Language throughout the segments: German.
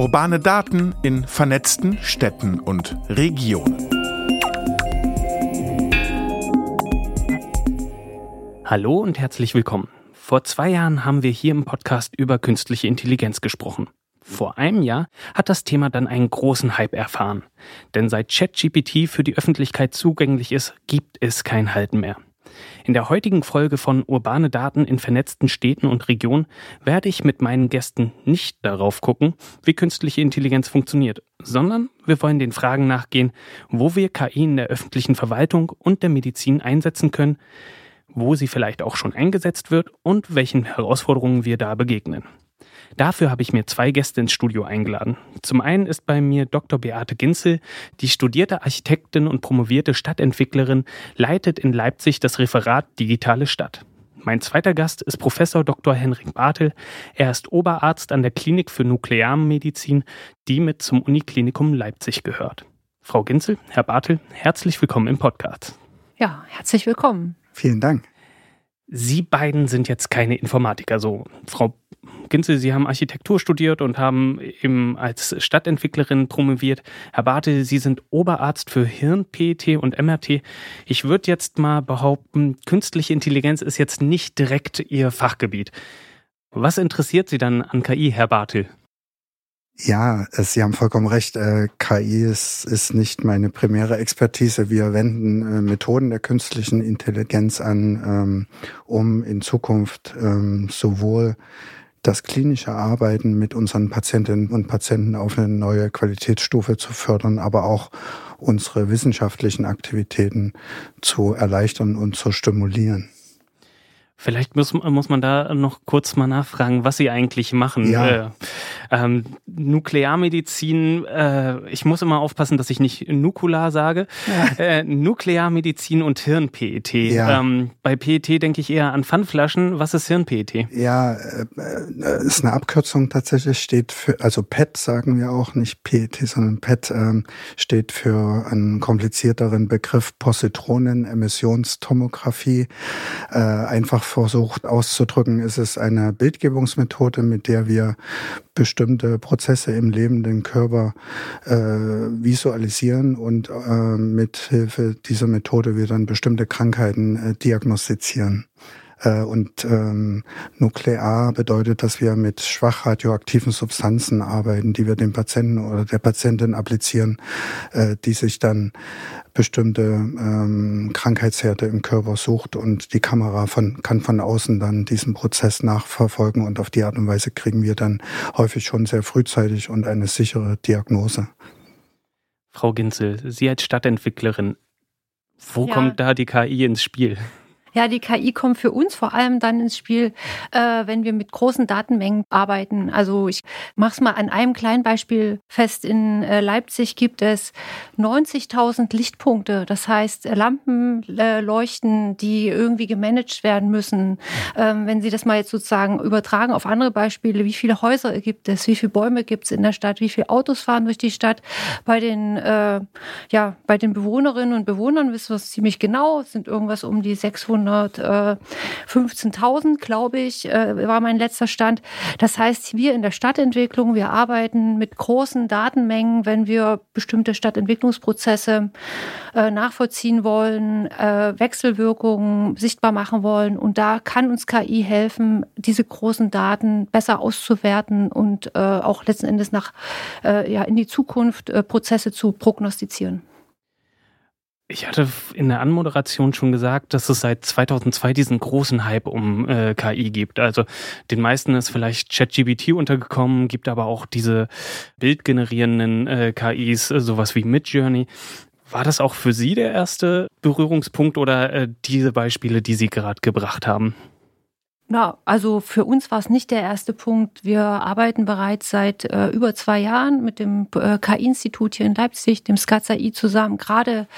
Urbane Daten in vernetzten Städten und Regionen. Hallo und herzlich willkommen. Vor zwei Jahren haben wir hier im Podcast über künstliche Intelligenz gesprochen. Vor einem Jahr hat das Thema dann einen großen Hype erfahren. Denn seit ChatGPT für die Öffentlichkeit zugänglich ist, gibt es kein Halten mehr. In der heutigen Folge von Urbane Daten in vernetzten Städten und Regionen werde ich mit meinen Gästen nicht darauf gucken, wie künstliche Intelligenz funktioniert, sondern wir wollen den Fragen nachgehen, wo wir KI in der öffentlichen Verwaltung und der Medizin einsetzen können, wo sie vielleicht auch schon eingesetzt wird und welchen Herausforderungen wir da begegnen. Dafür habe ich mir zwei Gäste ins Studio eingeladen. Zum einen ist bei mir Dr. Beate Ginzel, die studierte Architektin und promovierte Stadtentwicklerin, leitet in Leipzig das Referat Digitale Stadt. Mein zweiter Gast ist Professor Dr. Henrik Bartel. Er ist Oberarzt an der Klinik für Nuklearmedizin, die mit zum Uniklinikum Leipzig gehört. Frau Ginzel, Herr Bartel, herzlich willkommen im Podcast. Ja, herzlich willkommen. Vielen Dank. Sie beiden sind jetzt keine Informatiker. So, Frau Ginzel, Sie haben Architektur studiert und haben eben als Stadtentwicklerin promoviert. Herr Bartel, Sie sind Oberarzt für Hirn, PET und MRT. Ich würde jetzt mal behaupten, künstliche Intelligenz ist jetzt nicht direkt Ihr Fachgebiet. Was interessiert Sie dann an KI, Herr Bartel? Ja, Sie haben vollkommen recht. Äh, KI ist, ist nicht meine primäre Expertise. Wir wenden äh, Methoden der künstlichen Intelligenz an, ähm, um in Zukunft ähm, sowohl das klinische Arbeiten mit unseren Patientinnen und Patienten auf eine neue Qualitätsstufe zu fördern, aber auch unsere wissenschaftlichen Aktivitäten zu erleichtern und zu stimulieren. Vielleicht muss, muss man da noch kurz mal nachfragen, was Sie eigentlich machen. Ja. Äh, ähm, Nuklearmedizin, äh, ich muss immer aufpassen, dass ich nicht Nukular sage. Ja. Äh, Nuklearmedizin und Hirn-PET. Ja. Ähm, bei PET denke ich eher an Pfandflaschen. Was ist Hirn-PET? Ja, äh, ist eine Abkürzung tatsächlich, steht für, also PET sagen wir auch, nicht PET, sondern PET ähm, steht für einen komplizierteren Begriff Positronen-Emissionstomographie. Äh, einfach versucht auszudrücken, ist es eine Bildgebungsmethode, mit der wir bestimmte Prozesse im lebenden Körper äh, visualisieren und äh, mit Hilfe dieser Methode wir dann bestimmte Krankheiten äh, diagnostizieren. Äh, und ähm, nuklear bedeutet, dass wir mit schwach radioaktiven Substanzen arbeiten, die wir dem Patienten oder der Patientin applizieren, äh, die sich dann bestimmte ähm, Krankheitsherde im Körper sucht und die Kamera von, kann von außen dann diesen Prozess nachverfolgen und auf die Art und Weise kriegen wir dann häufig schon sehr frühzeitig und eine sichere Diagnose. Frau Ginzel, Sie als Stadtentwicklerin, wo ja. kommt da die KI ins Spiel? Ja, die KI kommt für uns vor allem dann ins Spiel, äh, wenn wir mit großen Datenmengen arbeiten. Also ich mache es mal an einem kleinen Beispiel fest. In äh, Leipzig gibt es 90.000 Lichtpunkte. Das heißt, Lampen äh, leuchten, die irgendwie gemanagt werden müssen. Ähm, wenn Sie das mal jetzt sozusagen übertragen auf andere Beispiele, wie viele Häuser gibt es, wie viele Bäume gibt es in der Stadt, wie viele Autos fahren durch die Stadt. Bei den, äh, ja, bei den Bewohnerinnen und Bewohnern wissen wir es ziemlich genau, es sind irgendwas um die 600 615.000, glaube ich, äh, war mein letzter Stand. Das heißt, wir in der Stadtentwicklung, wir arbeiten mit großen Datenmengen, wenn wir bestimmte Stadtentwicklungsprozesse äh, nachvollziehen wollen, äh, Wechselwirkungen sichtbar machen wollen. Und da kann uns KI helfen, diese großen Daten besser auszuwerten und auch letzten Endes nach, ja, in die Zukunft Prozesse zu prognostizieren. Ich hatte in der Anmoderation schon gesagt, dass es seit 2002 diesen großen Hype um äh, KI gibt. Also den meisten ist vielleicht ChatGPT untergekommen, gibt aber auch diese bildgenerierenden äh, KIs, äh, sowas wie Midjourney. War das auch für Sie der erste Berührungspunkt oder äh, diese Beispiele, die Sie gerade gebracht haben? Na, also für uns war es nicht der erste Punkt. Wir arbeiten bereits seit äh, über zwei Jahren mit dem äh, KI-Institut hier in Leipzig, dem SCAZAI zusammen, gerade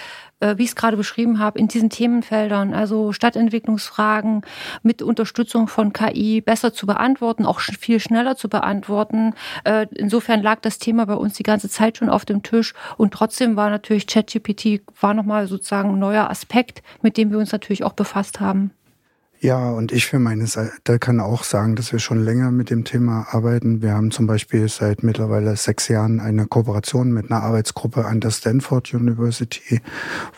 äh, wie ich es gerade beschrieben habe, in diesen Themenfeldern, also Stadtentwicklungsfragen mit Unterstützung von KI besser zu beantworten, auch viel schneller zu beantworten. Äh, insofern lag das Thema bei uns die ganze Zeit schon auf dem Tisch und trotzdem war natürlich ChatGPT war nochmal sozusagen ein neuer Aspekt, mit dem wir uns natürlich auch befasst haben. Ja, und ich für meine Seite kann auch sagen, dass wir schon länger mit dem Thema arbeiten. Wir haben zum Beispiel seit mittlerweile sechs Jahren eine Kooperation mit einer Arbeitsgruppe an der Stanford University,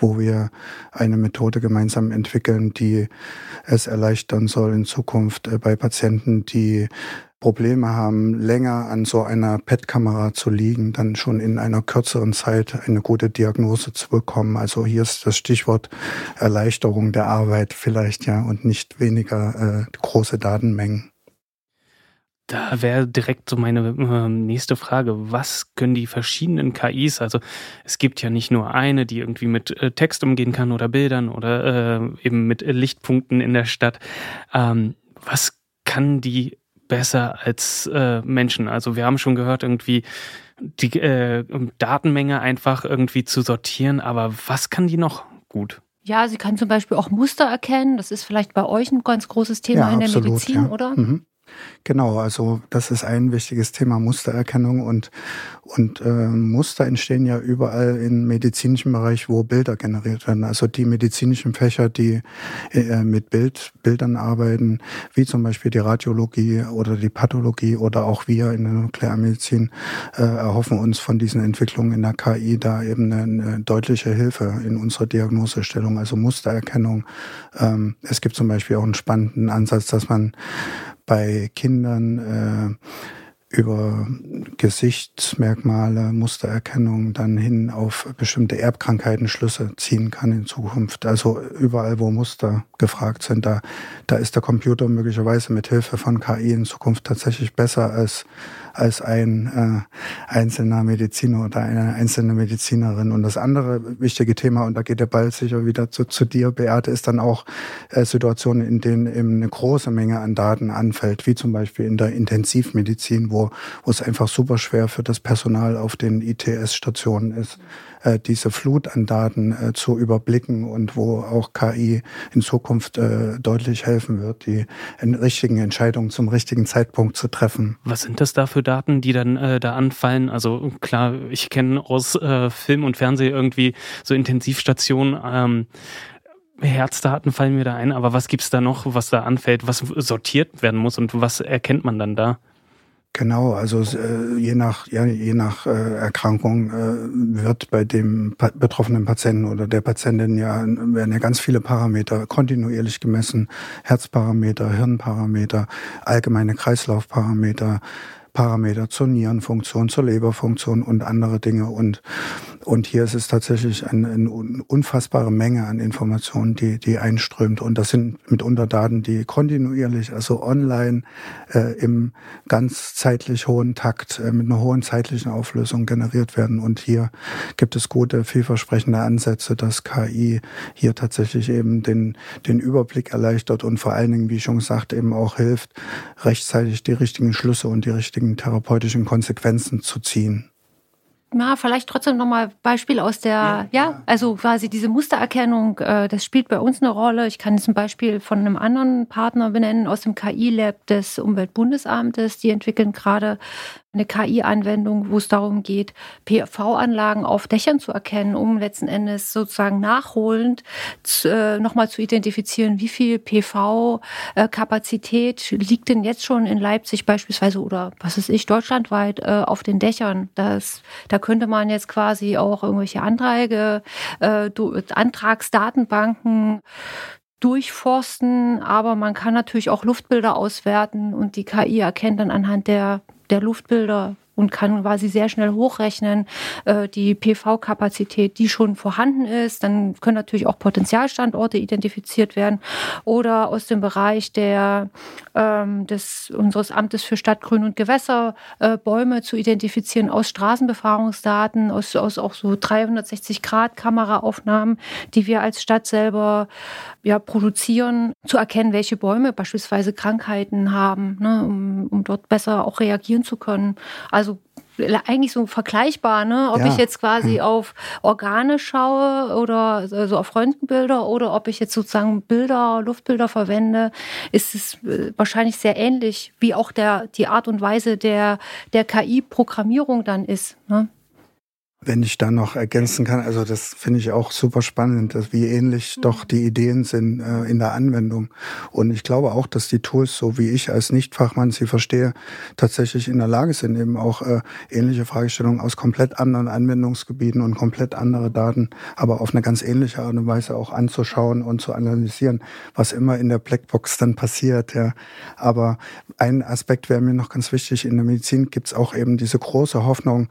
wo wir eine Methode gemeinsam entwickeln, die es erleichtern soll in Zukunft äh, bei Patienten, die Probleme haben, länger an so einer PET-Kamera zu liegen, dann schon in einer kürzeren Zeit eine gute Diagnose zu bekommen. Also hier ist das Stichwort Erleichterung der Arbeit vielleicht, ja, und nicht weniger äh, große Datenmengen. Da wäre direkt so meine äh, nächste Frage. Was können die verschiedenen KIs, also es gibt ja nicht nur eine, die irgendwie mit äh, Text umgehen kann oder Bildern oder äh, eben mit Lichtpunkten in der Stadt. Ähm, was kann die besser als äh, Menschen. Also wir haben schon gehört, irgendwie die äh, Datenmenge einfach irgendwie zu sortieren, aber was kann die noch gut? Ja, sie kann zum Beispiel auch Muster erkennen. Das ist vielleicht bei euch ein ganz großes Thema ja, in der absolut, Medizin, ja. oder? Mhm. Genau, also das ist ein wichtiges Thema Mustererkennung und, und äh, Muster entstehen ja überall im medizinischen Bereich, wo Bilder generiert werden. Also die medizinischen Fächer, die äh, mit Bild, Bildern arbeiten, wie zum Beispiel die Radiologie oder die Pathologie oder auch wir in der Nuklearmedizin, äh, erhoffen uns von diesen Entwicklungen in der KI da eben eine, eine deutliche Hilfe in unserer Diagnosestellung, also Mustererkennung. Ähm, es gibt zum Beispiel auch einen spannenden Ansatz, dass man bei Kindern äh, über Gesichtsmerkmale, Mustererkennung dann hin auf bestimmte Erbkrankheiten Schlüsse ziehen kann in Zukunft. Also überall, wo Muster gefragt sind, da, da ist der Computer möglicherweise mit Hilfe von KI in Zukunft tatsächlich besser als als ein äh, einzelner Mediziner oder eine einzelne Medizinerin. Und das andere wichtige Thema, und da geht der Ball sicher wieder zu, zu dir, Beate, ist dann auch äh, Situationen, in denen eben eine große Menge an Daten anfällt, wie zum Beispiel in der Intensivmedizin, wo, wo es einfach super schwer für das Personal auf den ITS-Stationen ist äh, diese Flut an Daten äh, zu überblicken und wo auch KI in Zukunft äh, deutlich helfen wird, die richtigen Entscheidungen zum richtigen Zeitpunkt zu treffen. Was sind das da für Daten, die dann äh, da anfallen? Also klar, ich kenne aus äh, Film und Fernsehen irgendwie so Intensivstationen. Ähm, Herzdaten fallen mir da ein, aber was gibt's da noch, was da anfällt, was sortiert werden muss und was erkennt man dann da? Genau, also äh, je nach ja, je nach äh, Erkrankung äh, wird bei dem pa betroffenen Patienten oder der Patientin ja werden ja ganz viele Parameter kontinuierlich gemessen, Herzparameter, Hirnparameter, allgemeine Kreislaufparameter, Parameter zur Nierenfunktion, zur Leberfunktion und andere Dinge. Und, und hier ist es tatsächlich eine, eine unfassbare Menge an Informationen, die, die einströmt. Und das sind mitunter Daten, die kontinuierlich, also online, äh, im ganz zeitlich hohen Takt, äh, mit einer hohen zeitlichen Auflösung generiert werden. Und hier gibt es gute, vielversprechende Ansätze, dass KI hier tatsächlich eben den, den Überblick erleichtert und vor allen Dingen, wie schon gesagt, eben auch hilft, rechtzeitig die richtigen Schlüsse und die richtigen richtigen therapeutischen Konsequenzen zu ziehen. Ja, vielleicht trotzdem nochmal Beispiel aus der, ja, ja, also quasi diese Mustererkennung, äh, das spielt bei uns eine Rolle. Ich kann jetzt ein Beispiel von einem anderen Partner benennen aus dem KI-Lab des Umweltbundesamtes. Die entwickeln gerade eine KI-Anwendung, wo es darum geht, PV-Anlagen auf Dächern zu erkennen, um letzten Endes sozusagen nachholend äh, nochmal zu identifizieren, wie viel PV-Kapazität liegt denn jetzt schon in Leipzig beispielsweise oder was ist ich, deutschlandweit äh, auf den Dächern. Das, da könnte man jetzt quasi auch irgendwelche Anträge, äh, Antragsdatenbanken durchforsten, aber man kann natürlich auch Luftbilder auswerten und die KI erkennt dann anhand der der Luftbilder und kann quasi sehr schnell hochrechnen, äh, die PV-Kapazität, die schon vorhanden ist. Dann können natürlich auch Potenzialstandorte identifiziert werden oder aus dem Bereich der, ähm, des, unseres Amtes für Stadt, Grün und Gewässer äh, Bäume zu identifizieren aus Straßenbefahrungsdaten, aus, aus auch so 360-Grad-Kameraaufnahmen, die wir als Stadt selber ja, produzieren, zu erkennen, welche Bäume beispielsweise Krankheiten haben, ne, um, um dort besser auch reagieren zu können. Also eigentlich so vergleichbar, ne? Ob ja. ich jetzt quasi hm. auf Organe schaue oder also auf Röntgenbilder oder ob ich jetzt sozusagen Bilder, Luftbilder verwende, ist es äh, wahrscheinlich sehr ähnlich, wie auch der, die Art und Weise der, der KI-Programmierung dann ist. Ne? Wenn ich da noch ergänzen kann, also das finde ich auch super spannend, dass wie ähnlich mhm. doch die Ideen sind äh, in der Anwendung. Und ich glaube auch, dass die Tools, so wie ich als Nichtfachmann sie verstehe, tatsächlich in der Lage sind, eben auch äh, ähnliche Fragestellungen aus komplett anderen Anwendungsgebieten und komplett andere Daten, aber auf eine ganz ähnliche Art und Weise auch anzuschauen und zu analysieren, was immer in der Blackbox dann passiert. Ja. Aber ein Aspekt wäre mir noch ganz wichtig, in der Medizin gibt es auch eben diese große Hoffnung,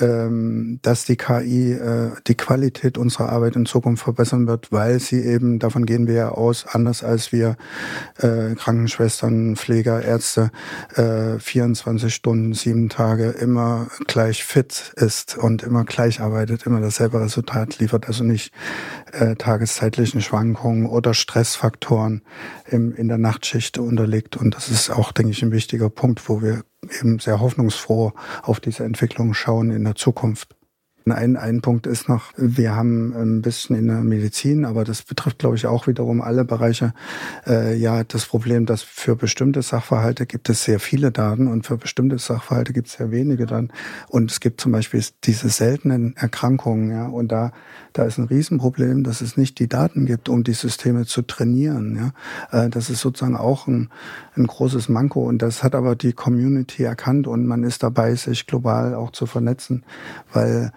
ähm, dass die KI äh, die Qualität unserer Arbeit in Zukunft verbessern wird, weil sie eben, davon gehen wir ja aus, anders als wir äh, Krankenschwestern, Pfleger, Ärzte, äh, 24 Stunden, sieben Tage immer gleich fit ist und immer gleich arbeitet, immer dasselbe Resultat liefert, also nicht äh, tageszeitlichen Schwankungen oder Stressfaktoren im, in der Nachtschicht unterliegt. Und das ist auch, denke ich, ein wichtiger Punkt, wo wir eben sehr hoffnungsfroh auf diese Entwicklung schauen in der Zukunft. Ein, ein Punkt ist noch, wir haben ein bisschen in der Medizin, aber das betrifft, glaube ich, auch wiederum alle Bereiche, äh, ja, das Problem, dass für bestimmte Sachverhalte gibt es sehr viele Daten und für bestimmte Sachverhalte gibt es sehr wenige Daten. Und es gibt zum Beispiel diese seltenen Erkrankungen, ja, und da da ist ein Riesenproblem, dass es nicht die Daten gibt, um die Systeme zu trainieren. Ja? Äh, das ist sozusagen auch ein, ein großes Manko und das hat aber die Community erkannt und man ist dabei, sich global auch zu vernetzen, weil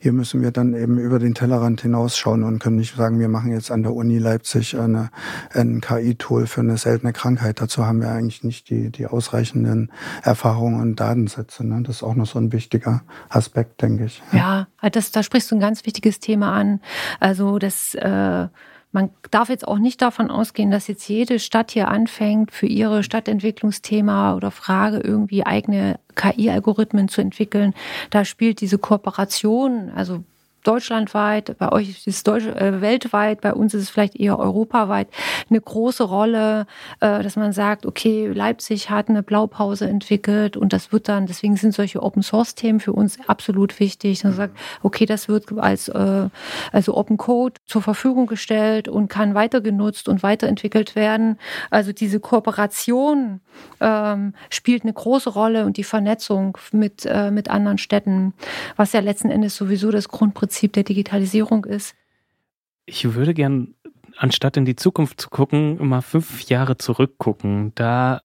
hier müssen wir dann eben über den Tellerrand hinausschauen und können nicht sagen, wir machen jetzt an der Uni Leipzig eine, ein KI-Tool für eine seltene Krankheit. Dazu haben wir eigentlich nicht die, die ausreichenden Erfahrungen und Datensätze. Ne? Das ist auch noch so ein wichtiger Aspekt, denke ich. Ja, das, da sprichst du ein ganz wichtiges Thema an. Also das äh, man darf jetzt auch nicht davon ausgehen, dass jetzt jede Stadt hier anfängt, für ihre Stadtentwicklungsthema oder Frage irgendwie eigene KI-Algorithmen zu entwickeln. Da spielt diese Kooperation, also deutschlandweit, bei euch ist es deutsch, äh, weltweit, bei uns ist es vielleicht eher europaweit eine große Rolle, äh, dass man sagt, okay, Leipzig hat eine Blaupause entwickelt und das wird dann, deswegen sind solche Open Source Themen für uns absolut wichtig. Man sagt, okay, das wird als äh, also Open Code zur Verfügung gestellt und kann weiter genutzt und weiterentwickelt werden. Also diese Kooperation ähm, spielt eine große Rolle und die Vernetzung mit äh, mit anderen Städten, was ja letzten Endes sowieso das Grundprinzip Prinzip der Digitalisierung ist. Ich würde gern, anstatt in die Zukunft zu gucken, mal fünf Jahre zurückgucken. Da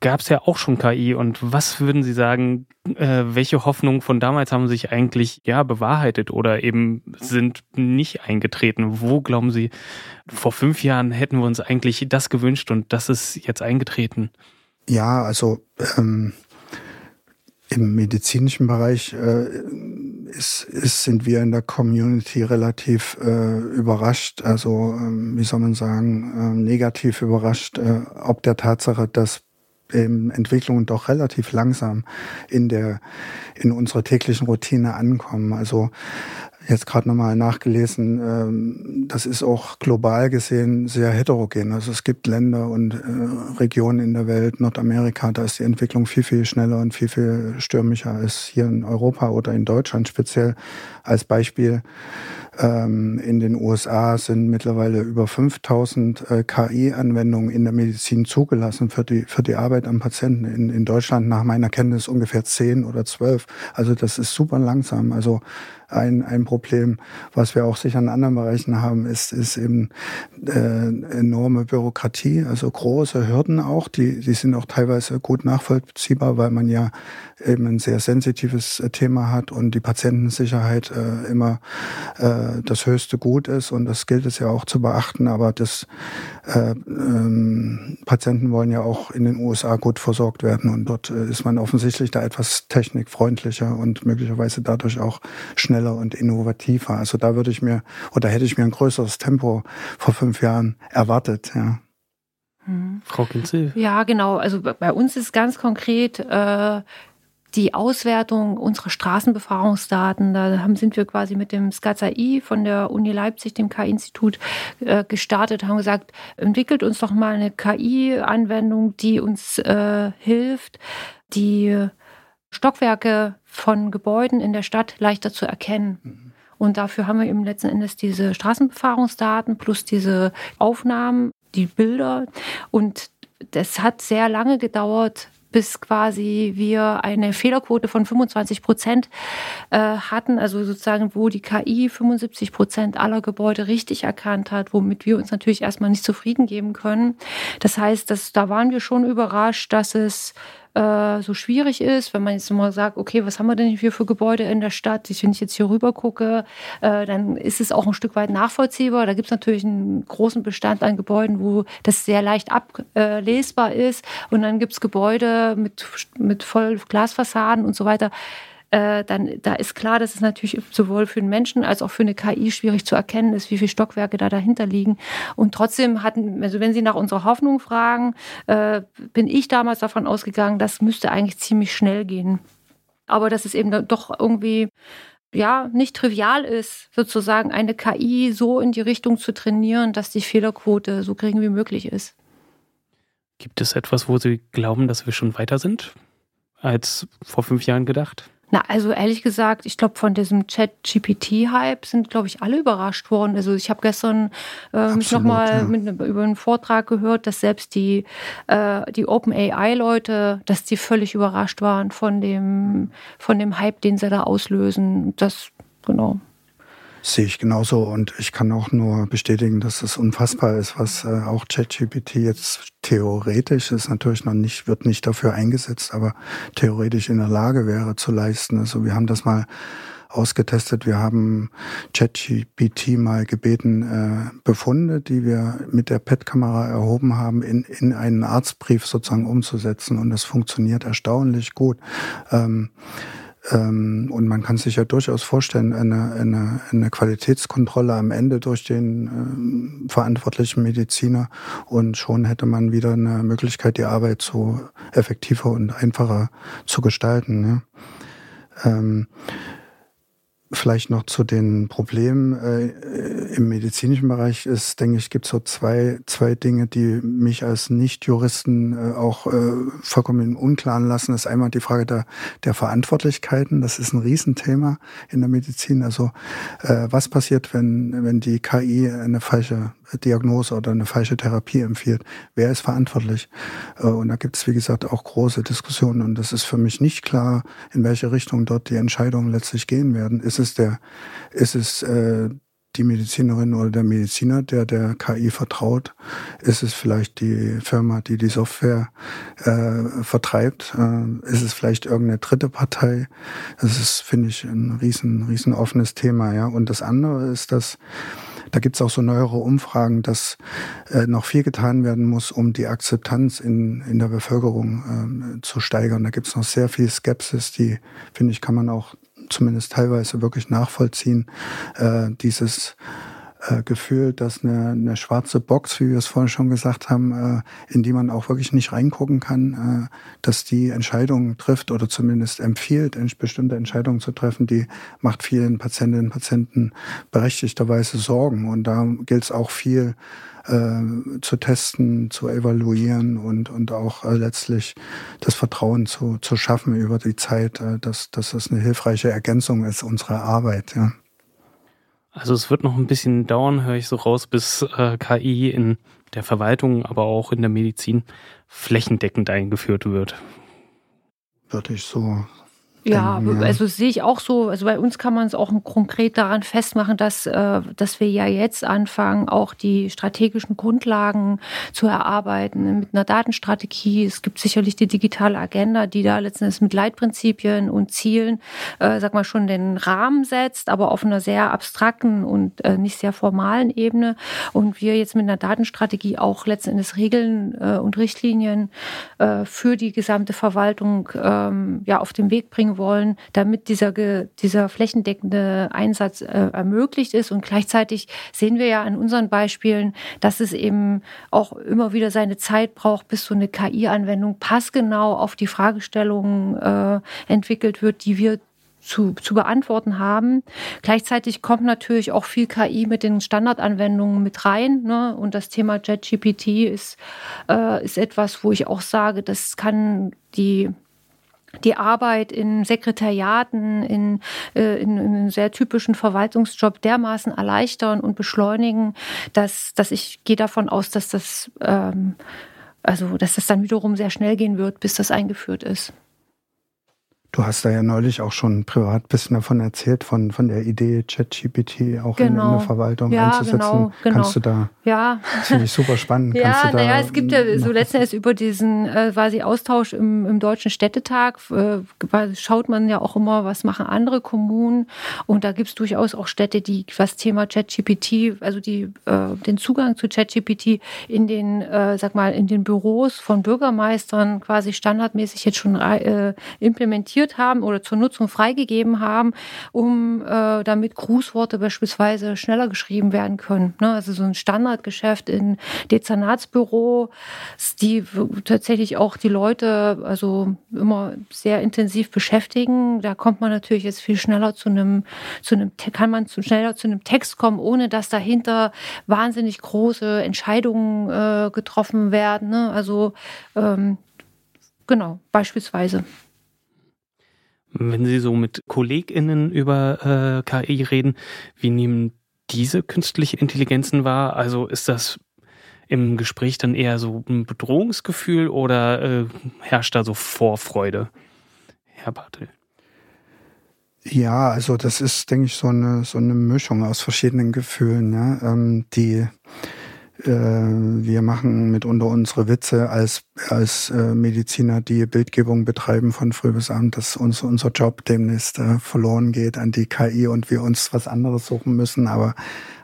gab es ja auch schon KI. Und was würden Sie sagen, äh, welche Hoffnungen von damals haben sich eigentlich ja bewahrheitet oder eben sind nicht eingetreten? Wo glauben Sie, vor fünf Jahren hätten wir uns eigentlich das gewünscht und das ist jetzt eingetreten? Ja, also ähm, im medizinischen Bereich äh, ist, ist, sind wir in der Community relativ äh, überrascht, also ähm, wie soll man sagen, äh, negativ überrascht, äh, ob der Tatsache, dass eben Entwicklungen doch relativ langsam in der in unserer täglichen Routine ankommen. Also jetzt gerade nochmal nachgelesen, ähm, das ist auch global gesehen sehr heterogen. Also es gibt Länder und äh, Regionen in der Welt, Nordamerika, da ist die Entwicklung viel, viel schneller und viel, viel stürmischer als hier in Europa oder in Deutschland speziell. Als Beispiel, ähm, in den USA sind mittlerweile über 5000 äh, KI-Anwendungen in der Medizin zugelassen für die, für die Arbeit am Patienten. In, in Deutschland nach meiner Kenntnis ungefähr 10 oder 12. Also das ist super langsam. Also ein, ein Problem, was wir auch sicher in anderen Bereichen haben, ist, ist eben äh, enorme Bürokratie, also große Hürden auch, die, die sind auch teilweise gut nachvollziehbar, weil man ja eben ein sehr sensitives äh, Thema hat und die Patientensicherheit äh, immer äh, das höchste Gut ist und das gilt es ja auch zu beachten. Aber das äh, ähm, Patienten wollen ja auch in den USA gut versorgt werden und dort äh, ist man offensichtlich da etwas technikfreundlicher und möglicherweise dadurch auch schneller und innovativer. Also da würde ich mir oder hätte ich mir ein größeres Tempo vor fünf Jahren erwartet. Ja. Hm. Frau Kinzel. Ja, genau. Also bei uns ist ganz konkret äh, die Auswertung unserer Straßenbefahrungsdaten. Da haben, sind wir quasi mit dem SCATSAI von der Uni Leipzig, dem KI-Institut, äh, gestartet, haben gesagt, entwickelt uns doch mal eine KI-Anwendung, die uns äh, hilft, die Stockwerke von Gebäuden in der Stadt leichter zu erkennen. Mhm. Und dafür haben wir eben letzten Endes diese Straßenbefahrungsdaten plus diese Aufnahmen, die Bilder. Und das hat sehr lange gedauert, bis quasi wir eine Fehlerquote von 25 Prozent äh, hatten, also sozusagen, wo die KI 75 Prozent aller Gebäude richtig erkannt hat, womit wir uns natürlich erstmal nicht zufrieden geben können. Das heißt, dass, da waren wir schon überrascht, dass es äh, so schwierig ist, wenn man jetzt mal sagt, okay, was haben wir denn hier für Gebäude in der Stadt? Wenn ich jetzt hier rüber gucke, äh, dann ist es auch ein Stück weit nachvollziehbar. Da gibt es natürlich einen großen Bestand an Gebäuden, wo das sehr leicht ablesbar ist. Und dann gibt es Gebäude mit, mit voll Glasfassaden und so weiter äh, dann da ist klar, dass es natürlich sowohl für den Menschen als auch für eine KI schwierig zu erkennen ist, wie viele Stockwerke da dahinter liegen. Und trotzdem hatten, also wenn Sie nach unserer Hoffnung fragen, äh, bin ich damals davon ausgegangen, das müsste eigentlich ziemlich schnell gehen. Aber dass es eben doch irgendwie ja, nicht trivial ist, sozusagen eine KI so in die Richtung zu trainieren, dass die Fehlerquote so gering wie möglich ist. Gibt es etwas, wo Sie glauben, dass wir schon weiter sind als vor fünf Jahren gedacht? Na, also ehrlich gesagt, ich glaube, von diesem Chat-GPT-Hype sind, glaube ich, alle überrascht worden. Also ich habe gestern äh, mich nochmal ja. Ne, über einen Vortrag gehört, dass selbst die, äh, die OpenAI-Leute, dass die völlig überrascht waren von dem, von dem Hype, den sie da auslösen. Das, genau. Sehe ich genauso und ich kann auch nur bestätigen, dass es unfassbar ist, was äh, auch ChatGPT jetzt theoretisch ist natürlich noch nicht, wird nicht dafür eingesetzt, aber theoretisch in der Lage wäre zu leisten. Also wir haben das mal ausgetestet. Wir haben ChatGPT mal gebeten, äh, Befunde, die wir mit der PET-Kamera erhoben haben, in, in einen Arztbrief sozusagen umzusetzen. Und das funktioniert erstaunlich gut. Ähm, und man kann sich ja durchaus vorstellen, eine, eine, eine Qualitätskontrolle am Ende durch den ähm, verantwortlichen Mediziner und schon hätte man wieder eine Möglichkeit, die Arbeit so effektiver und einfacher zu gestalten. Ne? Ähm, Vielleicht noch zu den Problemen äh, im medizinischen Bereich ist, denke ich, gibt es so zwei, zwei Dinge, die mich als Nicht-Juristen äh, auch äh, vollkommen im Unklaren lassen. Das ist einmal die Frage der, der Verantwortlichkeiten. Das ist ein Riesenthema in der Medizin. Also äh, was passiert, wenn, wenn die KI eine falsche Diagnose oder eine falsche Therapie empfiehlt? Wer ist verantwortlich? Äh, und da gibt es, wie gesagt, auch große Diskussionen. Und das ist für mich nicht klar, in welche Richtung dort die Entscheidungen letztlich gehen werden. Ist es der, ist es äh, die Medizinerin oder der Mediziner, der der KI vertraut? Ist es vielleicht die Firma, die die Software äh, vertreibt? Äh, ist es vielleicht irgendeine dritte Partei? Das ist, finde ich, ein riesen, riesen offenes Thema. Ja. Und das andere ist, dass da gibt es auch so neuere Umfragen, dass äh, noch viel getan werden muss, um die Akzeptanz in, in der Bevölkerung äh, zu steigern. Da gibt es noch sehr viel Skepsis, die, finde ich, kann man auch zumindest teilweise wirklich nachvollziehen, äh, dieses äh, Gefühl, dass eine, eine schwarze Box, wie wir es vorhin schon gesagt haben, äh, in die man auch wirklich nicht reingucken kann, äh, dass die Entscheidungen trifft oder zumindest empfiehlt, bestimmte Entscheidungen zu treffen, die macht vielen Patientinnen und Patienten berechtigterweise Sorgen. Und da gilt es auch viel äh, zu testen, zu evaluieren und, und auch äh, letztlich das Vertrauen zu, zu schaffen über die Zeit, äh, dass, dass das eine hilfreiche Ergänzung ist unserer Arbeit. Ja. Also es wird noch ein bisschen dauern, höre ich so raus, bis äh, KI in der Verwaltung, aber auch in der Medizin flächendeckend eingeführt wird. Würde ich so ja, also sehe ich auch so. Also bei uns kann man es auch konkret daran festmachen, dass, äh, dass wir ja jetzt anfangen, auch die strategischen Grundlagen zu erarbeiten mit einer Datenstrategie. Es gibt sicherlich die digitale Agenda, die da letztendlich mit Leitprinzipien und Zielen, äh, sag mal schon den Rahmen setzt, aber auf einer sehr abstrakten und äh, nicht sehr formalen Ebene. Und wir jetzt mit einer Datenstrategie auch letztendlich Regeln äh, und Richtlinien äh, für die gesamte Verwaltung ähm, ja auf den Weg bringen bringen wollen, damit dieser, dieser flächendeckende Einsatz äh, ermöglicht ist. Und gleichzeitig sehen wir ja an unseren Beispielen, dass es eben auch immer wieder seine Zeit braucht, bis so eine KI-Anwendung passgenau auf die Fragestellungen äh, entwickelt wird, die wir zu, zu beantworten haben. Gleichzeitig kommt natürlich auch viel KI mit den Standardanwendungen mit rein. Ne? Und das Thema JetGPT ist, äh, ist etwas, wo ich auch sage, das kann die die Arbeit in Sekretariaten, in, äh, in, in einem sehr typischen Verwaltungsjob dermaßen erleichtern und beschleunigen, dass, dass ich gehe davon aus, dass das ähm, also dass das dann wiederum sehr schnell gehen wird, bis das eingeführt ist. Du hast da ja neulich auch schon privat ein bisschen davon erzählt, von, von der Idee, ChatGPT auch genau. in, in, der. Verwaltung ja, einzusetzen. Genau, genau. Kannst du da, ja. das finde ich super spannend. ja, naja, es gibt ja so letztendlich über diesen äh, quasi Austausch im, im Deutschen Städtetag, äh, schaut man ja auch immer, was machen andere Kommunen. Und da gibt es durchaus auch Städte, die was Thema ChatGPT, also die äh, den Zugang zu ChatGPT in den, äh, sag mal, in den Büros von Bürgermeistern quasi standardmäßig jetzt schon äh, adaptiert haben oder zur Nutzung freigegeben haben, um äh, damit Grußworte beispielsweise schneller geschrieben werden können. Ne? Also so ein Standardgeschäft in Dezernatsbüro, die tatsächlich auch die Leute also immer sehr intensiv beschäftigen. Da kommt man natürlich jetzt viel schneller zu einem, zu einem, kann man zu schneller zu einem Text kommen, ohne dass dahinter wahnsinnig große Entscheidungen äh, getroffen werden. Ne? Also ähm, genau, beispielsweise. Wenn Sie so mit KollegInnen über äh, KI reden, wie nehmen diese künstliche Intelligenzen wahr? Also ist das im Gespräch dann eher so ein Bedrohungsgefühl oder äh, herrscht da so Vorfreude? Herr Bartel. Ja, also das ist, denke ich, so eine, so eine Mischung aus verschiedenen Gefühlen. Ja? Ähm, die äh, wir machen mitunter unsere Witze als, als äh, Mediziner, die Bildgebung betreiben von früh bis abend, dass uns unser Job demnächst äh, verloren geht an die KI und wir uns was anderes suchen müssen. Aber,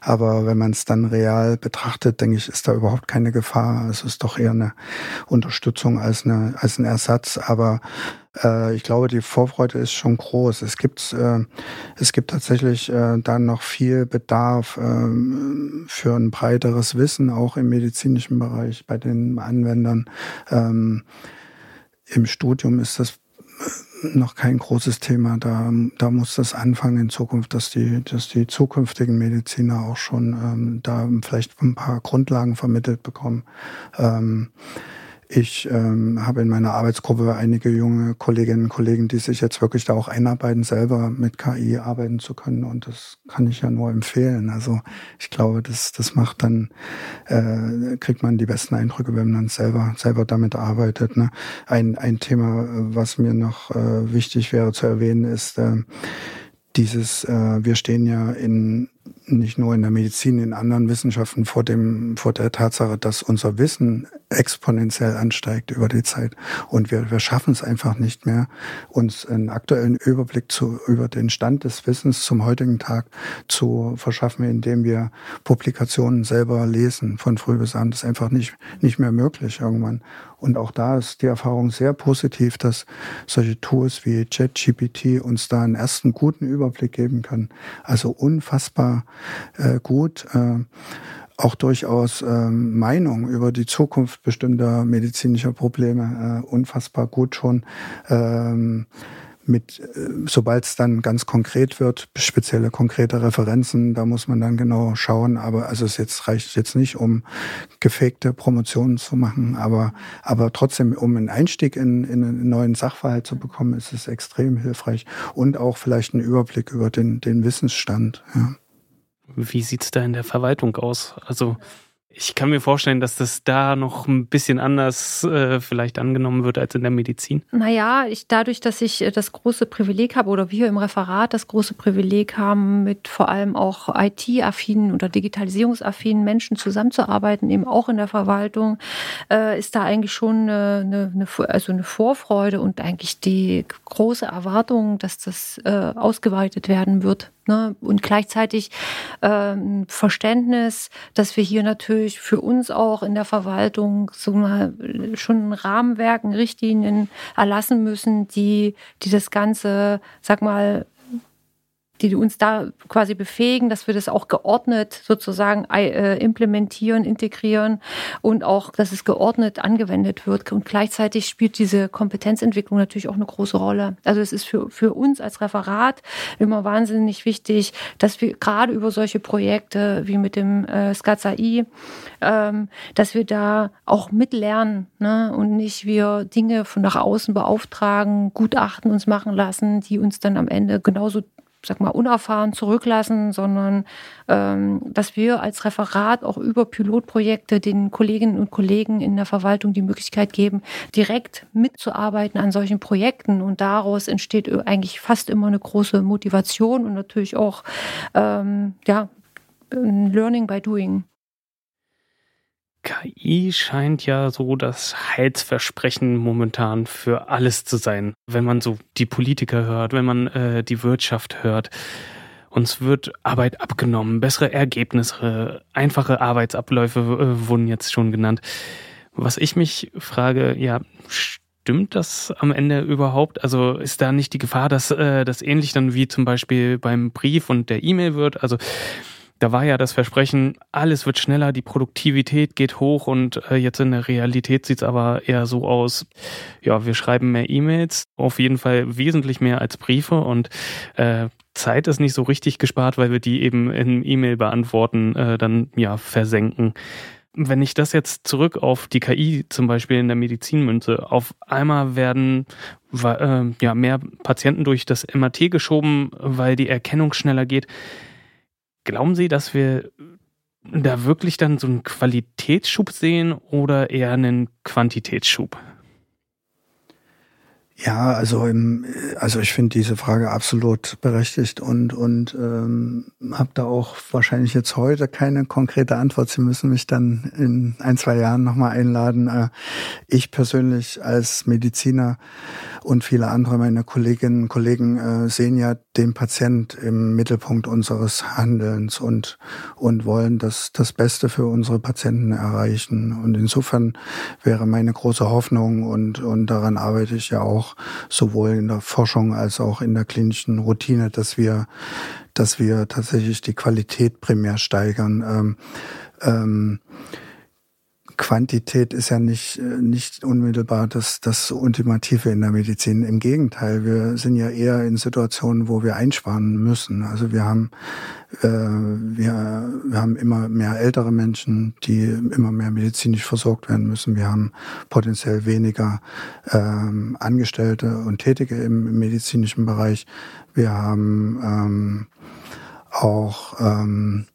aber wenn man es dann real betrachtet, denke ich, ist da überhaupt keine Gefahr. Es ist doch eher eine Unterstützung als, eine, als ein Ersatz. Aber äh, ich glaube, die Vorfreude ist schon groß. Es gibt, äh, es gibt tatsächlich äh, da noch viel Bedarf äh, für ein breiteres Wissen, auch im medizinischen Bereich bei den Anwendern. Ähm, Im Studium ist das äh, noch kein großes Thema. Da, da muss das anfangen in Zukunft, dass die, dass die zukünftigen Mediziner auch schon ähm, da vielleicht ein paar Grundlagen vermittelt bekommen. Ähm, ich ähm, habe in meiner Arbeitsgruppe einige junge Kolleginnen und Kollegen, die sich jetzt wirklich da auch einarbeiten, selber mit KI arbeiten zu können. Und das kann ich ja nur empfehlen. Also ich glaube, das, das macht dann, äh, kriegt man die besten Eindrücke, wenn man selber, selber damit arbeitet. Ne? Ein, ein Thema, was mir noch äh, wichtig wäre zu erwähnen, ist äh, dieses, äh, wir stehen ja in nicht nur in der Medizin, in anderen Wissenschaften vor dem, vor der Tatsache, dass unser Wissen exponentiell ansteigt über die Zeit. Und wir, wir schaffen es einfach nicht mehr, uns einen aktuellen Überblick zu, über den Stand des Wissens zum heutigen Tag zu verschaffen, indem wir Publikationen selber lesen, von früh bis abend. Das ist einfach nicht, nicht mehr möglich irgendwann. Und auch da ist die Erfahrung sehr positiv, dass solche Tools wie ChatGPT uns da einen ersten guten Überblick geben können. Also unfassbar äh, gut. Äh, auch durchaus äh, Meinung über die Zukunft bestimmter medizinischer Probleme äh, unfassbar gut schon. Ähm, mit, äh, sobald es dann ganz konkret wird, spezielle konkrete Referenzen, da muss man dann genau schauen. Aber also es jetzt reicht jetzt nicht, um gefakte Promotionen zu machen, aber aber trotzdem, um einen Einstieg in, in einen neuen Sachverhalt zu bekommen, ist es extrem hilfreich und auch vielleicht einen Überblick über den den Wissensstand. Ja. Wie sieht's da in der Verwaltung aus? Also ich kann mir vorstellen, dass das da noch ein bisschen anders äh, vielleicht angenommen wird als in der Medizin. Naja, ich, dadurch, dass ich äh, das große Privileg habe oder wir im Referat das große Privileg haben, mit vor allem auch IT-affinen oder digitalisierungsaffinen Menschen zusammenzuarbeiten, eben auch in der Verwaltung, äh, ist da eigentlich schon eine, eine, also eine Vorfreude und eigentlich die große Erwartung, dass das äh, ausgeweitet werden wird. Ne? Und gleichzeitig äh, Verständnis, dass wir hier natürlich für uns auch in der Verwaltung so mal schon Rahmenwerken, Richtlinien erlassen müssen, die, die das Ganze, sag mal, die uns da quasi befähigen, dass wir das auch geordnet sozusagen äh, implementieren, integrieren und auch, dass es geordnet angewendet wird. Und gleichzeitig spielt diese Kompetenzentwicklung natürlich auch eine große Rolle. Also es ist für, für uns als Referat immer wahnsinnig wichtig, dass wir gerade über solche Projekte wie mit dem äh, SCATS-AI, ähm, dass wir da auch mitlernen ne? und nicht wir Dinge von nach außen beauftragen, Gutachten uns machen lassen, die uns dann am Ende genauso sag mal, unerfahren zurücklassen, sondern ähm, dass wir als Referat auch über Pilotprojekte den Kolleginnen und Kollegen in der Verwaltung die Möglichkeit geben, direkt mitzuarbeiten an solchen Projekten. Und daraus entsteht eigentlich fast immer eine große Motivation und natürlich auch ähm, ja, ein Learning by Doing. KI scheint ja so das Heilsversprechen momentan für alles zu sein. Wenn man so die Politiker hört, wenn man äh, die Wirtschaft hört. Uns wird Arbeit abgenommen, bessere Ergebnisse, einfache Arbeitsabläufe äh, wurden jetzt schon genannt. Was ich mich frage, ja, stimmt das am Ende überhaupt? Also ist da nicht die Gefahr, dass äh, das ähnlich dann wie zum Beispiel beim Brief und der E-Mail wird? Also da war ja das Versprechen, alles wird schneller, die Produktivität geht hoch und äh, jetzt in der Realität sieht's aber eher so aus, ja, wir schreiben mehr E-Mails, auf jeden Fall wesentlich mehr als Briefe und äh, Zeit ist nicht so richtig gespart, weil wir die eben in E-Mail beantworten äh, dann ja versenken. Wenn ich das jetzt zurück auf die KI zum Beispiel in der Medizinmünze, auf einmal werden äh, ja mehr Patienten durch das MRT geschoben, weil die Erkennung schneller geht. Glauben Sie, dass wir da wirklich dann so einen Qualitätsschub sehen oder eher einen Quantitätsschub? Ja, also im, also ich finde diese Frage absolut berechtigt und und ähm, habe da auch wahrscheinlich jetzt heute keine konkrete Antwort. Sie müssen mich dann in ein zwei Jahren nochmal einladen. Äh, ich persönlich als Mediziner und viele andere meiner Kolleginnen und Kollegen äh, sehen ja den Patient im Mittelpunkt unseres Handelns und und wollen das das Beste für unsere Patienten erreichen. Und insofern wäre meine große Hoffnung und und daran arbeite ich ja auch auch sowohl in der Forschung als auch in der klinischen Routine, dass wir, dass wir tatsächlich die Qualität primär steigern. Ähm, ähm, Quantität ist ja nicht, äh, nicht unmittelbar das, das Ultimative in der Medizin. Im Gegenteil, wir sind ja eher in Situationen, wo wir einsparen müssen. Also wir haben, äh, wir, wir haben immer mehr ältere Menschen, die immer mehr medizinisch versorgt werden müssen. Wir haben potenziell weniger ähm, Angestellte und Tätige im, im medizinischen Bereich. Wir haben ähm, auch ähm,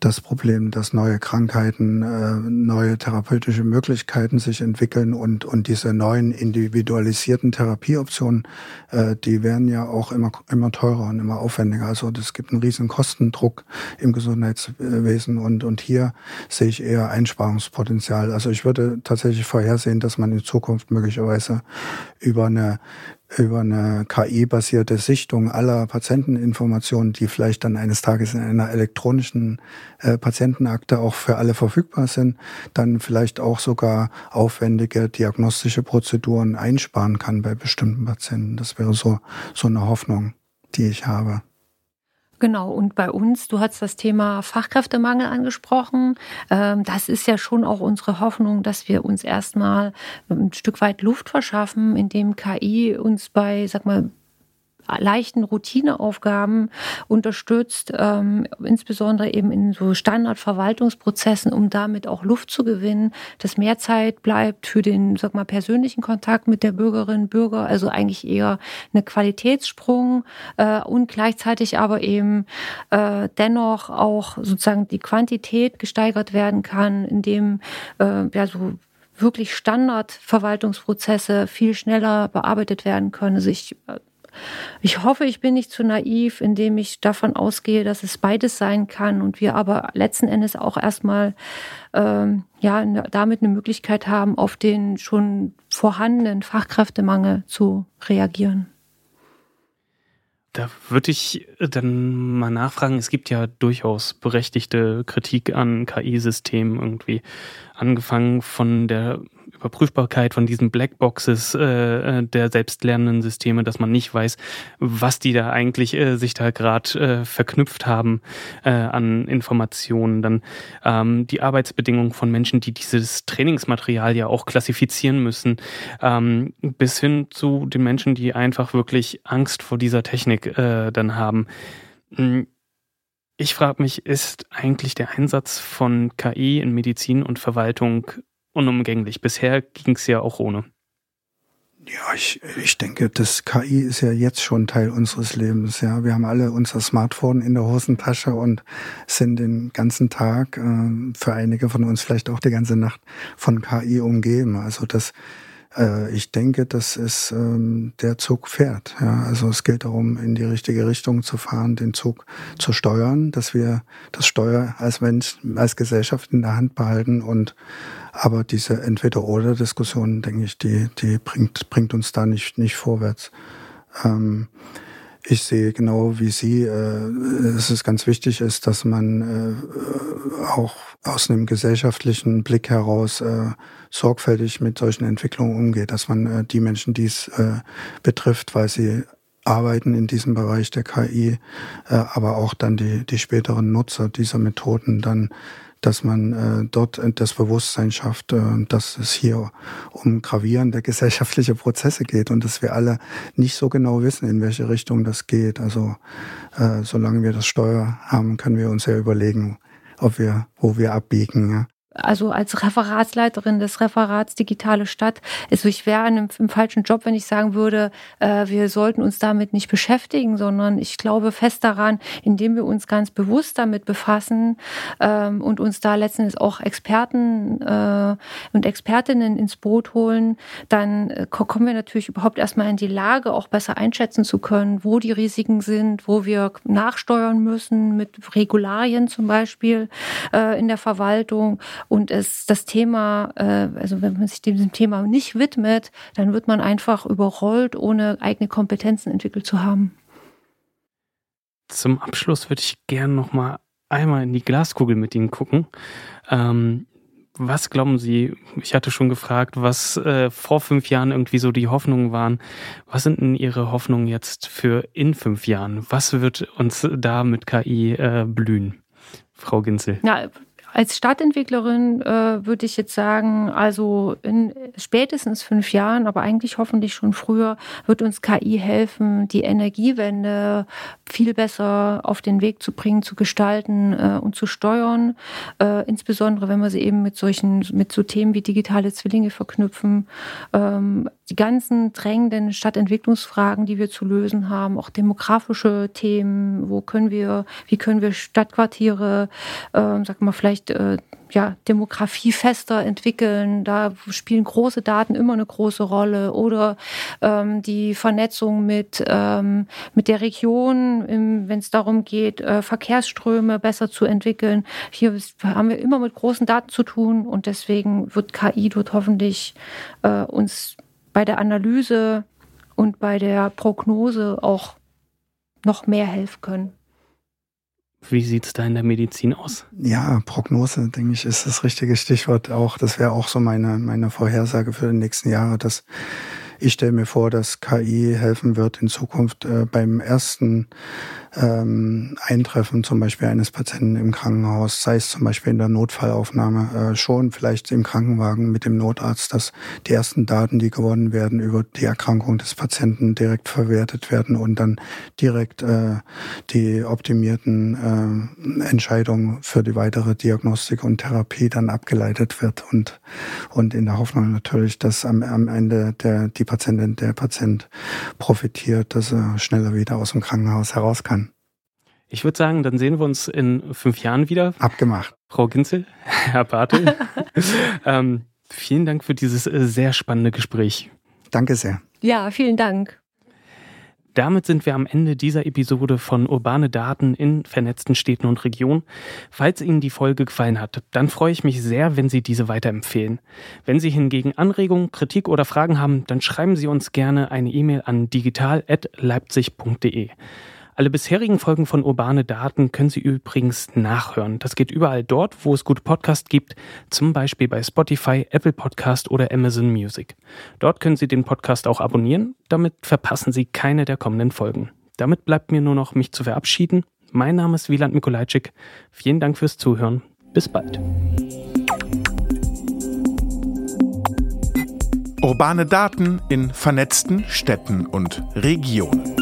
das Problem, dass neue Krankheiten, äh, neue therapeutische Möglichkeiten sich entwickeln und, und diese neuen individualisierten Therapieoptionen, äh, die werden ja auch immer, immer teurer und immer aufwendiger. Also es gibt einen riesen Kostendruck im Gesundheitswesen und, und hier sehe ich eher Einsparungspotenzial. Also ich würde tatsächlich vorhersehen, dass man in Zukunft möglicherweise über eine über eine KI-basierte Sichtung aller Patienteninformationen, die vielleicht dann eines Tages in einer elektronischen äh, Patientenakte auch für alle verfügbar sind, dann vielleicht auch sogar aufwendige diagnostische Prozeduren einsparen kann bei bestimmten Patienten. Das wäre so, so eine Hoffnung, die ich habe. Genau, und bei uns, du hast das Thema Fachkräftemangel angesprochen. Ähm, das ist ja schon auch unsere Hoffnung, dass wir uns erstmal ein Stück weit Luft verschaffen, indem KI uns bei, sag mal, leichten Routineaufgaben unterstützt, ähm, insbesondere eben in so Standardverwaltungsprozessen, um damit auch Luft zu gewinnen, dass mehr Zeit bleibt für den, sag mal, persönlichen Kontakt mit der Bürgerin, Bürger, also eigentlich eher eine Qualitätssprung äh, und gleichzeitig aber eben äh, dennoch auch sozusagen die Quantität gesteigert werden kann, indem äh, ja so wirklich Standardverwaltungsprozesse viel schneller bearbeitet werden können, sich also ich hoffe, ich bin nicht zu naiv, indem ich davon ausgehe, dass es beides sein kann und wir aber letzten Endes auch erstmal ähm, ja damit eine Möglichkeit haben, auf den schon vorhandenen Fachkräftemangel zu reagieren. Da würde ich dann mal nachfragen, es gibt ja durchaus berechtigte Kritik an KI-Systemen irgendwie, angefangen von der Überprüfbarkeit von diesen Blackboxes äh, äh, der selbstlernenden Systeme, dass man nicht weiß, was die da eigentlich äh, sich da gerade äh, verknüpft haben äh, an Informationen. Dann ähm, die Arbeitsbedingungen von Menschen, die dieses Trainingsmaterial ja auch klassifizieren müssen, ähm, bis hin zu den Menschen, die einfach wirklich Angst vor dieser Technik äh, dann haben. Hm, ich frage mich, ist eigentlich der Einsatz von KI in Medizin und Verwaltung unumgänglich. Bisher ging es ja auch ohne. Ja, ich, ich denke, das KI ist ja jetzt schon Teil unseres Lebens. Ja, wir haben alle unser Smartphone in der Hosentasche und sind den ganzen Tag, äh, für einige von uns vielleicht auch die ganze Nacht von KI umgeben. Also das, äh, ich denke, dass es ähm, der Zug fährt. Ja, also es geht darum, in die richtige Richtung zu fahren, den Zug zu steuern, dass wir das Steuer als Mensch, als Gesellschaft in der Hand behalten und aber diese Entweder-Oder-Diskussion, denke ich, die, die bringt, bringt uns da nicht, nicht vorwärts. Ähm, ich sehe genau wie Sie, äh, es ist ganz wichtig ist, dass man äh, auch aus einem gesellschaftlichen Blick heraus äh, sorgfältig mit solchen Entwicklungen umgeht, dass man äh, die Menschen, die es äh, betrifft, weil sie arbeiten in diesem Bereich der KI, äh, aber auch dann die, die späteren Nutzer dieser Methoden dann dass man äh, dort das Bewusstsein schafft, äh, dass es hier um gravierende gesellschaftliche Prozesse geht und dass wir alle nicht so genau wissen, in welche Richtung das geht. Also äh, solange wir das Steuer haben, können wir uns ja überlegen, ob wir, wo wir abbiegen. Ja also als Referatsleiterin des Referats Digitale Stadt, also ich wäre im, falschen Job, wenn ich sagen würde, äh, wir sollten uns damit nicht beschäftigen, sondern ich glaube fest daran, indem wir uns ganz bewusst damit befassen ähm, und uns da letztendlich auch Experten äh, und Expertinnen ins Boot holen, dann äh, kommen wir natürlich überhaupt erstmal in die Lage, auch besser einschätzen zu können, wo die Risiken sind, wo wir nachsteuern müssen mit Regularien zum Beispiel äh, in der Verwaltung und es das Thema, äh, also wenn man sich diesem Thema nicht widmet, dann wird man einfach überrollt, ohne eigene Kompetenzen entwickelt zu haben. Zum Abschluss würde ich gerne noch mal einmal in die Glaskugel mit Ihnen gucken. Ähm, was glauben Sie, ich hatte schon gefragt, was äh, vor fünf Jahren irgendwie so die Hoffnungen waren. Was sind denn Ihre Hoffnungen jetzt für in fünf Jahren? Was wird uns da mit KI äh, blühen? Frau Ginzel. Ja, als Stadtentwicklerin äh, würde ich jetzt sagen, also in spätestens fünf Jahren, aber eigentlich hoffentlich schon früher, wird uns KI helfen, die Energiewende viel besser auf den Weg zu bringen, zu gestalten äh, und zu steuern. Äh, insbesondere wenn wir sie eben mit solchen, mit so Themen wie digitale Zwillinge verknüpfen. Ähm, die ganzen drängenden Stadtentwicklungsfragen, die wir zu lösen haben, auch demografische Themen, wo können wir, wie können wir Stadtquartiere, äh, sag mal, vielleicht äh, ja, demografiefester entwickeln. Da spielen große Daten immer eine große Rolle. Oder ähm, die Vernetzung mit, ähm, mit der Region, wenn es darum geht, äh, Verkehrsströme besser zu entwickeln. Hier haben wir immer mit großen Daten zu tun und deswegen wird KI dort hoffentlich äh, uns bei der Analyse und bei der Prognose auch noch mehr helfen können. Wie sieht es da in der Medizin aus? Ja, Prognose, denke ich, ist das richtige Stichwort auch. Das wäre auch so meine, meine Vorhersage für die nächsten Jahre, dass ich stelle mir vor, dass KI helfen wird in Zukunft äh, beim ersten ähm, Eintreffen zum Beispiel eines Patienten im Krankenhaus, sei es zum Beispiel in der Notfallaufnahme, äh, schon vielleicht im Krankenwagen mit dem Notarzt, dass die ersten Daten, die gewonnen werden über die Erkrankung des Patienten direkt verwertet werden und dann direkt äh, die optimierten äh, Entscheidungen für die weitere Diagnostik und Therapie dann abgeleitet wird und, und in der Hoffnung natürlich, dass am, am Ende der, die Patientin, der Patient profitiert, dass er schneller wieder aus dem Krankenhaus heraus kann. Ich würde sagen, dann sehen wir uns in fünf Jahren wieder. Abgemacht. Frau Ginzel, Herr Bartel. ähm, vielen Dank für dieses äh, sehr spannende Gespräch. Danke sehr. Ja, vielen Dank. Damit sind wir am Ende dieser Episode von Urbane Daten in vernetzten Städten und Regionen. Falls Ihnen die Folge gefallen hat, dann freue ich mich sehr, wenn Sie diese weiterempfehlen. Wenn Sie hingegen Anregungen, Kritik oder Fragen haben, dann schreiben Sie uns gerne eine E-Mail an digital.leipzig.de. Alle bisherigen Folgen von Urbane Daten können Sie übrigens nachhören. Das geht überall dort, wo es gute Podcasts gibt, zum Beispiel bei Spotify, Apple Podcast oder Amazon Music. Dort können Sie den Podcast auch abonnieren, damit verpassen Sie keine der kommenden Folgen. Damit bleibt mir nur noch, mich zu verabschieden. Mein Name ist Wieland Mikolajczyk. Vielen Dank fürs Zuhören. Bis bald. Urbane Daten in vernetzten Städten und Regionen.